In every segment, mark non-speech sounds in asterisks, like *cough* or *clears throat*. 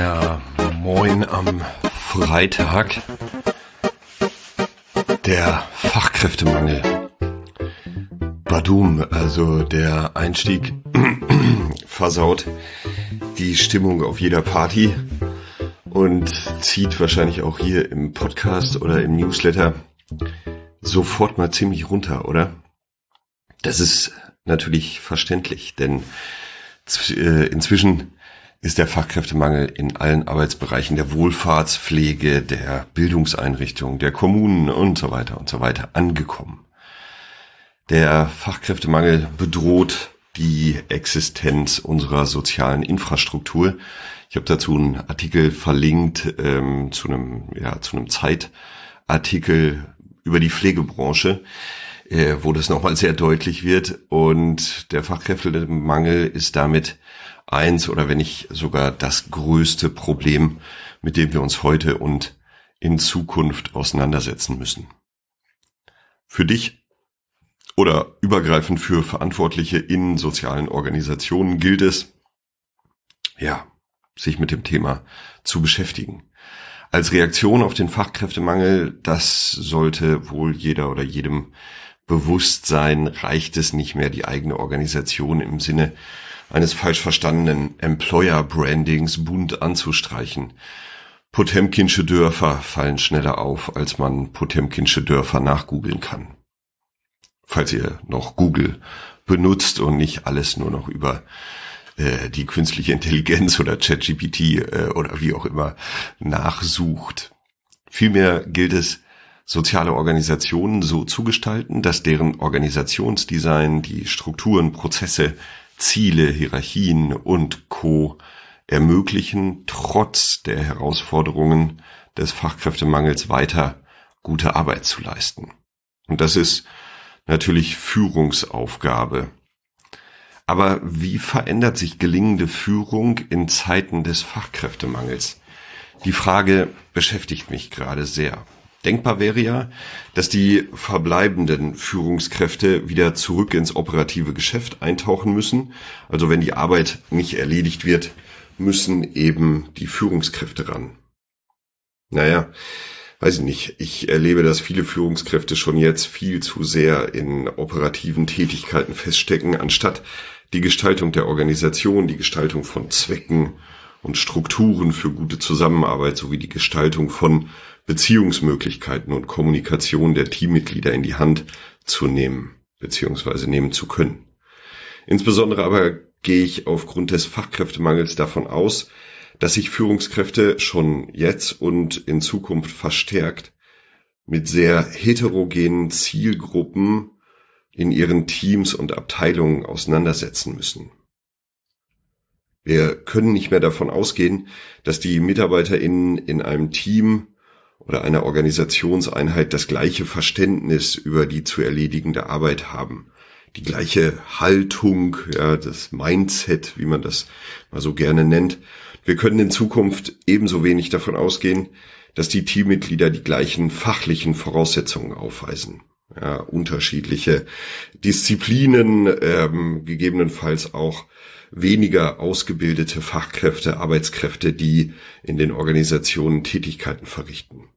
Ja, moin am Freitag. Der Fachkräftemangel. Badum, also der Einstieg *clears throat* versaut die Stimmung auf jeder Party und zieht wahrscheinlich auch hier im Podcast oder im Newsletter sofort mal ziemlich runter, oder? Das ist natürlich verständlich, denn äh, inzwischen ist der Fachkräftemangel in allen Arbeitsbereichen der Wohlfahrtspflege, der Bildungseinrichtungen, der Kommunen und so weiter und so weiter angekommen. Der Fachkräftemangel bedroht die Existenz unserer sozialen Infrastruktur. Ich habe dazu einen Artikel verlinkt ähm, zu einem ja zu einem Zeitartikel über die Pflegebranche, äh, wo das nochmal sehr deutlich wird und der Fachkräftemangel ist damit eins oder wenn nicht sogar das größte Problem, mit dem wir uns heute und in Zukunft auseinandersetzen müssen. Für dich oder übergreifend für Verantwortliche in sozialen Organisationen gilt es, ja, sich mit dem Thema zu beschäftigen. Als Reaktion auf den Fachkräftemangel, das sollte wohl jeder oder jedem bewusst sein, reicht es nicht mehr, die eigene Organisation im Sinne eines falsch verstandenen Employer-Brandings bunt anzustreichen. Potemkinsche Dörfer fallen schneller auf, als man Potemkinsche Dörfer nachgoogeln kann. Falls ihr noch Google benutzt und nicht alles nur noch über äh, die künstliche Intelligenz oder ChatGPT äh, oder wie auch immer nachsucht. Vielmehr gilt es, soziale Organisationen so zu gestalten, dass deren Organisationsdesign, die Strukturen, Prozesse, Ziele, Hierarchien und Co. ermöglichen, trotz der Herausforderungen des Fachkräftemangels weiter gute Arbeit zu leisten. Und das ist natürlich Führungsaufgabe. Aber wie verändert sich gelingende Führung in Zeiten des Fachkräftemangels? Die Frage beschäftigt mich gerade sehr. Denkbar wäre ja, dass die verbleibenden Führungskräfte wieder zurück ins operative Geschäft eintauchen müssen. Also wenn die Arbeit nicht erledigt wird, müssen eben die Führungskräfte ran. Naja, weiß ich nicht. Ich erlebe, dass viele Führungskräfte schon jetzt viel zu sehr in operativen Tätigkeiten feststecken, anstatt die Gestaltung der Organisation, die Gestaltung von Zwecken und Strukturen für gute Zusammenarbeit sowie die Gestaltung von Beziehungsmöglichkeiten und Kommunikation der Teammitglieder in die Hand zu nehmen bzw. nehmen zu können. Insbesondere aber gehe ich aufgrund des Fachkräftemangels davon aus, dass sich Führungskräfte schon jetzt und in Zukunft verstärkt mit sehr heterogenen Zielgruppen in ihren Teams und Abteilungen auseinandersetzen müssen. Wir können nicht mehr davon ausgehen, dass die MitarbeiterInnen in einem Team oder einer Organisationseinheit das gleiche Verständnis über die zu erledigende Arbeit haben. Die gleiche Haltung, ja, das Mindset, wie man das mal so gerne nennt. Wir können in Zukunft ebenso wenig davon ausgehen, dass die Teammitglieder die gleichen fachlichen Voraussetzungen aufweisen ja, unterschiedliche Disziplinen, ähm, gegebenenfalls auch weniger ausgebildete Fachkräfte, Arbeitskräfte, die in den Organisationen Tätigkeiten verrichten.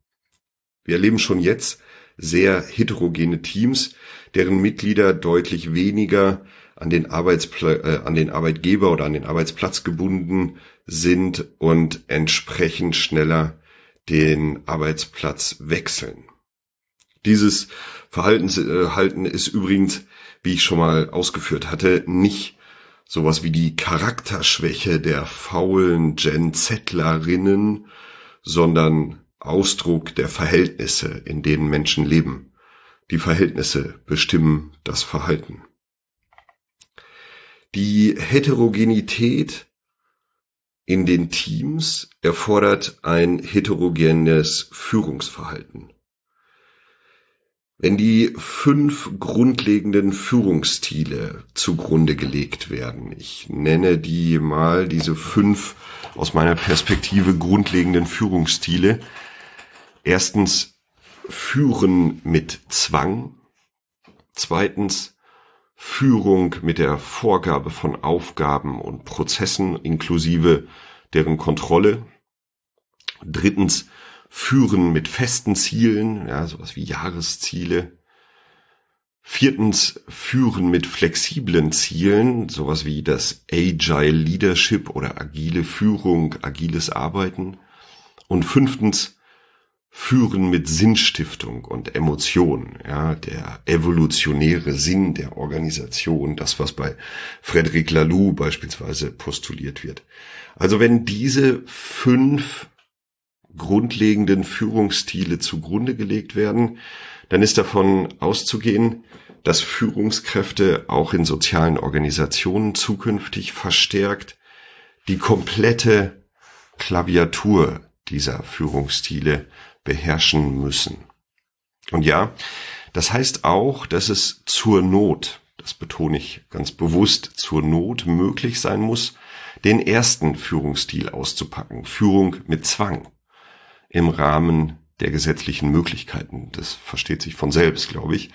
Wir erleben schon jetzt sehr heterogene Teams, deren Mitglieder deutlich weniger an den, Arbeitspla äh, an den Arbeitgeber oder an den Arbeitsplatz gebunden sind und entsprechend schneller den Arbeitsplatz wechseln. Dieses Verhalten ist übrigens, wie ich schon mal ausgeführt hatte, nicht sowas wie die Charakterschwäche der faulen Gen Zettlerinnen, sondern Ausdruck der Verhältnisse, in denen Menschen leben. Die Verhältnisse bestimmen das Verhalten. Die Heterogenität in den Teams erfordert ein heterogenes Führungsverhalten. Wenn die fünf grundlegenden Führungsstile zugrunde gelegt werden, ich nenne die mal diese fünf aus meiner Perspektive grundlegenden Führungsstile. Erstens Führen mit Zwang. Zweitens Führung mit der Vorgabe von Aufgaben und Prozessen inklusive deren Kontrolle. Drittens, Führen mit festen Zielen, ja, sowas wie Jahresziele. Viertens, Führen mit flexiblen Zielen, sowas wie das Agile Leadership oder agile Führung, agiles Arbeiten. Und fünftens, Führen mit Sinnstiftung und Emotion, ja, der evolutionäre Sinn der Organisation, das, was bei Frederic Laloux beispielsweise postuliert wird. Also wenn diese fünf grundlegenden Führungsstile zugrunde gelegt werden, dann ist davon auszugehen, dass Führungskräfte auch in sozialen Organisationen zukünftig verstärkt die komplette Klaviatur dieser Führungsstile beherrschen müssen. Und ja, das heißt auch, dass es zur Not, das betone ich ganz bewusst, zur Not möglich sein muss, den ersten Führungsstil auszupacken, Führung mit Zwang, im Rahmen der gesetzlichen Möglichkeiten. Das versteht sich von selbst, glaube ich.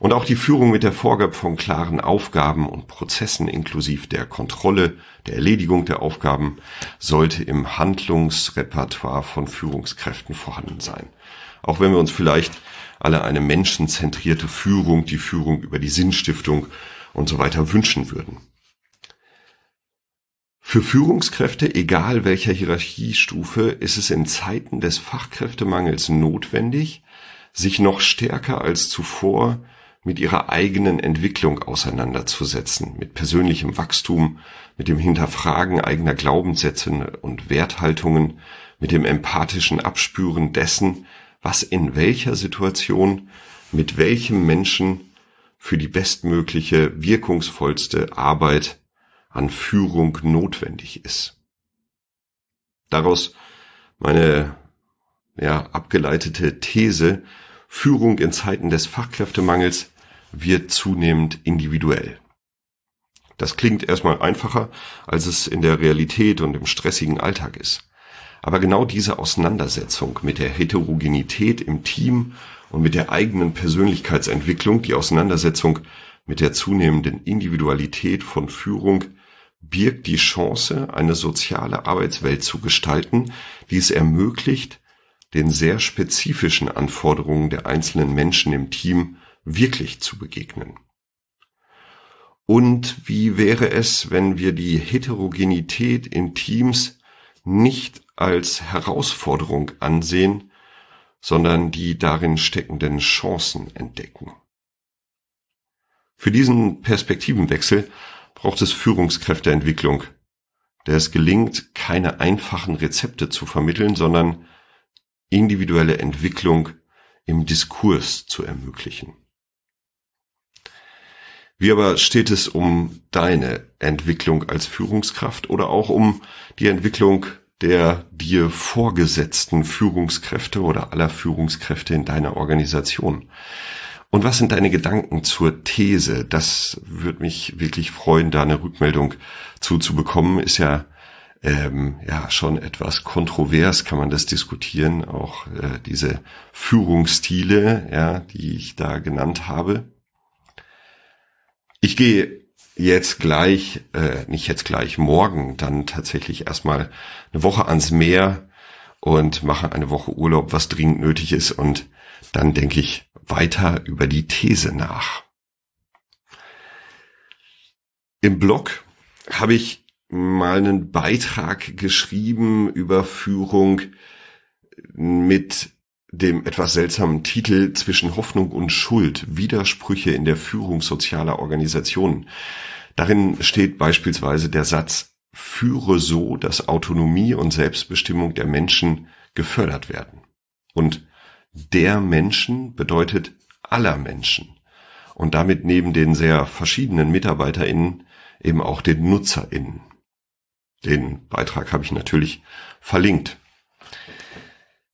Und auch die Führung mit der Vorgabe von klaren Aufgaben und Prozessen inklusive der Kontrolle, der Erledigung der Aufgaben sollte im Handlungsrepertoire von Führungskräften vorhanden sein. Auch wenn wir uns vielleicht alle eine menschenzentrierte Führung, die Führung über die Sinnstiftung und so weiter wünschen würden. Für Führungskräfte, egal welcher Hierarchiestufe, ist es in Zeiten des Fachkräftemangels notwendig, sich noch stärker als zuvor mit ihrer eigenen Entwicklung auseinanderzusetzen, mit persönlichem Wachstum, mit dem Hinterfragen eigener Glaubenssätze und Werthaltungen, mit dem empathischen Abspüren dessen, was in welcher Situation mit welchem Menschen für die bestmögliche, wirkungsvollste Arbeit an Führung notwendig ist. Daraus meine ja, abgeleitete These, Führung in Zeiten des Fachkräftemangels wird zunehmend individuell. Das klingt erstmal einfacher, als es in der Realität und im stressigen Alltag ist. Aber genau diese Auseinandersetzung mit der Heterogenität im Team und mit der eigenen Persönlichkeitsentwicklung, die Auseinandersetzung mit der zunehmenden Individualität von Führung birgt die Chance, eine soziale Arbeitswelt zu gestalten, die es ermöglicht, den sehr spezifischen Anforderungen der einzelnen Menschen im Team wirklich zu begegnen. Und wie wäre es, wenn wir die Heterogenität in Teams nicht als Herausforderung ansehen, sondern die darin steckenden Chancen entdecken? Für diesen Perspektivenwechsel braucht es Führungskräfteentwicklung, der es gelingt, keine einfachen Rezepte zu vermitteln, sondern individuelle Entwicklung im Diskurs zu ermöglichen. Wie aber steht es um deine Entwicklung als Führungskraft oder auch um die Entwicklung der dir vorgesetzten Führungskräfte oder aller Führungskräfte in deiner Organisation? Und was sind deine Gedanken zur These? Das würde mich wirklich freuen, da eine Rückmeldung zuzubekommen. Ist ja ähm, ja schon etwas kontrovers kann man das diskutieren, auch äh, diese Führungsstile, ja, die ich da genannt habe. Ich gehe jetzt gleich, äh, nicht jetzt gleich, morgen dann tatsächlich erstmal eine Woche ans Meer und mache eine Woche Urlaub, was dringend nötig ist und dann denke ich weiter über die These nach. Im Blog habe ich mal einen Beitrag geschrieben über Führung mit dem etwas seltsamen Titel Zwischen Hoffnung und Schuld, Widersprüche in der Führung sozialer Organisationen. Darin steht beispielsweise der Satz, führe so, dass Autonomie und Selbstbestimmung der Menschen gefördert werden. Und der Menschen bedeutet aller Menschen. Und damit neben den sehr verschiedenen MitarbeiterInnen eben auch den NutzerInnen. Den Beitrag habe ich natürlich verlinkt.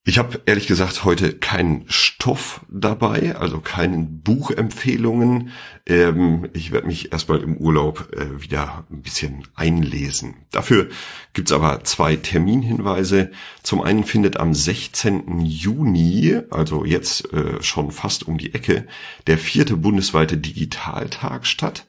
Ich habe ehrlich gesagt heute keinen Stoff dabei, also keinen Buchempfehlungen. Ähm, ich werde mich erstmal im Urlaub äh, wieder ein bisschen einlesen. Dafür gibt's aber zwei Terminhinweise. Zum einen findet am 16. Juni, also jetzt äh, schon fast um die Ecke, der vierte bundesweite Digitaltag statt.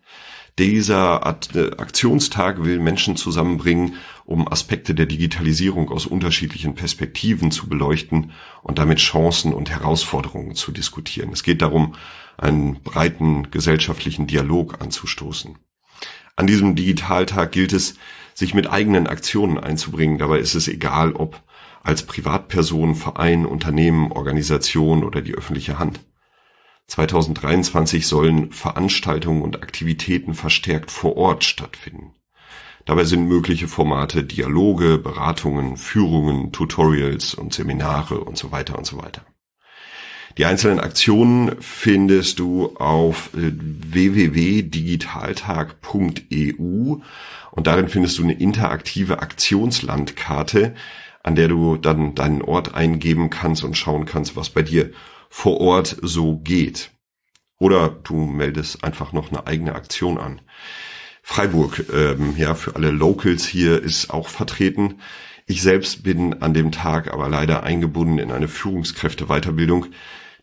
Dieser äh, Aktionstag will Menschen zusammenbringen, um Aspekte der Digitalisierung aus unterschiedlichen Perspektiven zu beleuchten und damit Chancen und Herausforderungen zu diskutieren. Es geht darum, einen breiten gesellschaftlichen Dialog anzustoßen. An diesem Digitaltag gilt es, sich mit eigenen Aktionen einzubringen. Dabei ist es egal, ob als Privatperson, Verein, Unternehmen, Organisation oder die öffentliche Hand. 2023 sollen Veranstaltungen und Aktivitäten verstärkt vor Ort stattfinden. Dabei sind mögliche Formate Dialoge, Beratungen, Führungen, Tutorials und Seminare und so weiter und so weiter. Die einzelnen Aktionen findest du auf äh, www.digitaltag.eu und darin findest du eine interaktive Aktionslandkarte, an der du dann deinen Ort eingeben kannst und schauen kannst, was bei dir vor Ort so geht. Oder du meldest einfach noch eine eigene Aktion an. Freiburg, ähm, ja, für alle Locals hier ist auch vertreten. Ich selbst bin an dem Tag aber leider eingebunden in eine Führungskräfteweiterbildung.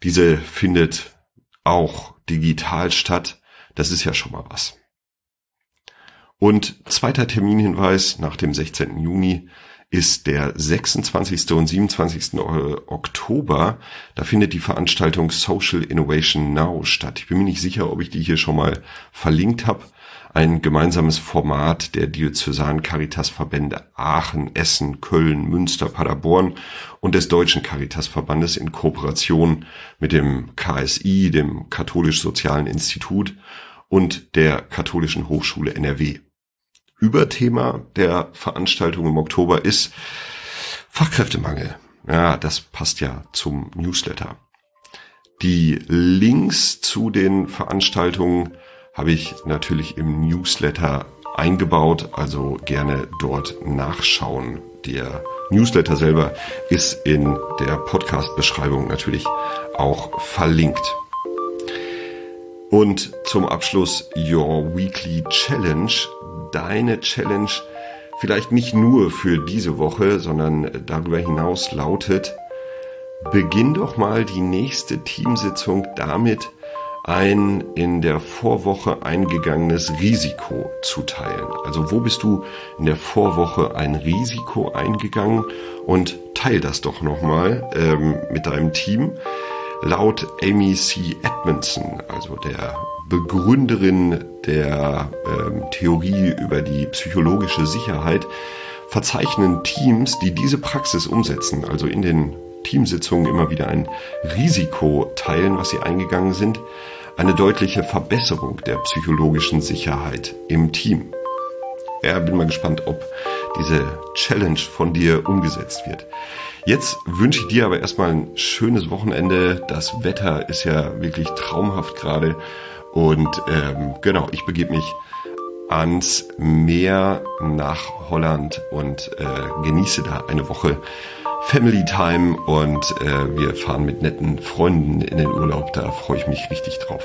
Diese findet auch digital statt. Das ist ja schon mal was. Und zweiter Terminhinweis nach dem 16. Juni ist der 26. und 27. Oktober. Da findet die Veranstaltung Social Innovation Now statt. Ich bin mir nicht sicher, ob ich die hier schon mal verlinkt habe. Ein gemeinsames Format der Diözesan Caritas Verbände Aachen, Essen, Köln, Münster, Paderborn und des Deutschen Caritas Verbandes in Kooperation mit dem KSI, dem Katholisch-Sozialen Institut und der Katholischen Hochschule NRW. Überthema der Veranstaltung im Oktober ist Fachkräftemangel. Ja, das passt ja zum Newsletter. Die Links zu den Veranstaltungen habe ich natürlich im Newsletter eingebaut, also gerne dort nachschauen. Der Newsletter selber ist in der Podcast-Beschreibung natürlich auch verlinkt. Und zum Abschluss Your Weekly Challenge deine Challenge vielleicht nicht nur für diese Woche, sondern darüber hinaus lautet, beginn doch mal die nächste Teamsitzung damit, ein in der Vorwoche eingegangenes Risiko zu teilen. Also wo bist du in der Vorwoche ein Risiko eingegangen und teil das doch nochmal ähm, mit deinem Team. Laut Amy C. Edmondson, also der Begründerin der ähm, Theorie über die psychologische Sicherheit, verzeichnen Teams, die diese Praxis umsetzen, also in den Teamsitzungen immer wieder ein Risiko teilen, was sie eingegangen sind, eine deutliche Verbesserung der psychologischen Sicherheit im Team. Ja, bin mal gespannt, ob diese Challenge von dir umgesetzt wird. Jetzt wünsche ich dir aber erstmal ein schönes Wochenende. Das Wetter ist ja wirklich traumhaft gerade. Und ähm, genau, ich begebe mich ans Meer nach Holland und äh, genieße da eine Woche Family Time und äh, wir fahren mit netten Freunden in den Urlaub. Da freue ich mich richtig drauf.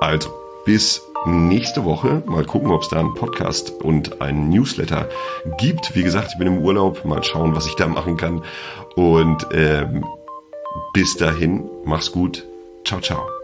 Also, bis nächste Woche. Mal gucken, ob es da einen Podcast und einen Newsletter gibt. Wie gesagt, ich bin im Urlaub. Mal schauen, was ich da machen kann. Und ähm, bis dahin, mach's gut. Ciao, ciao.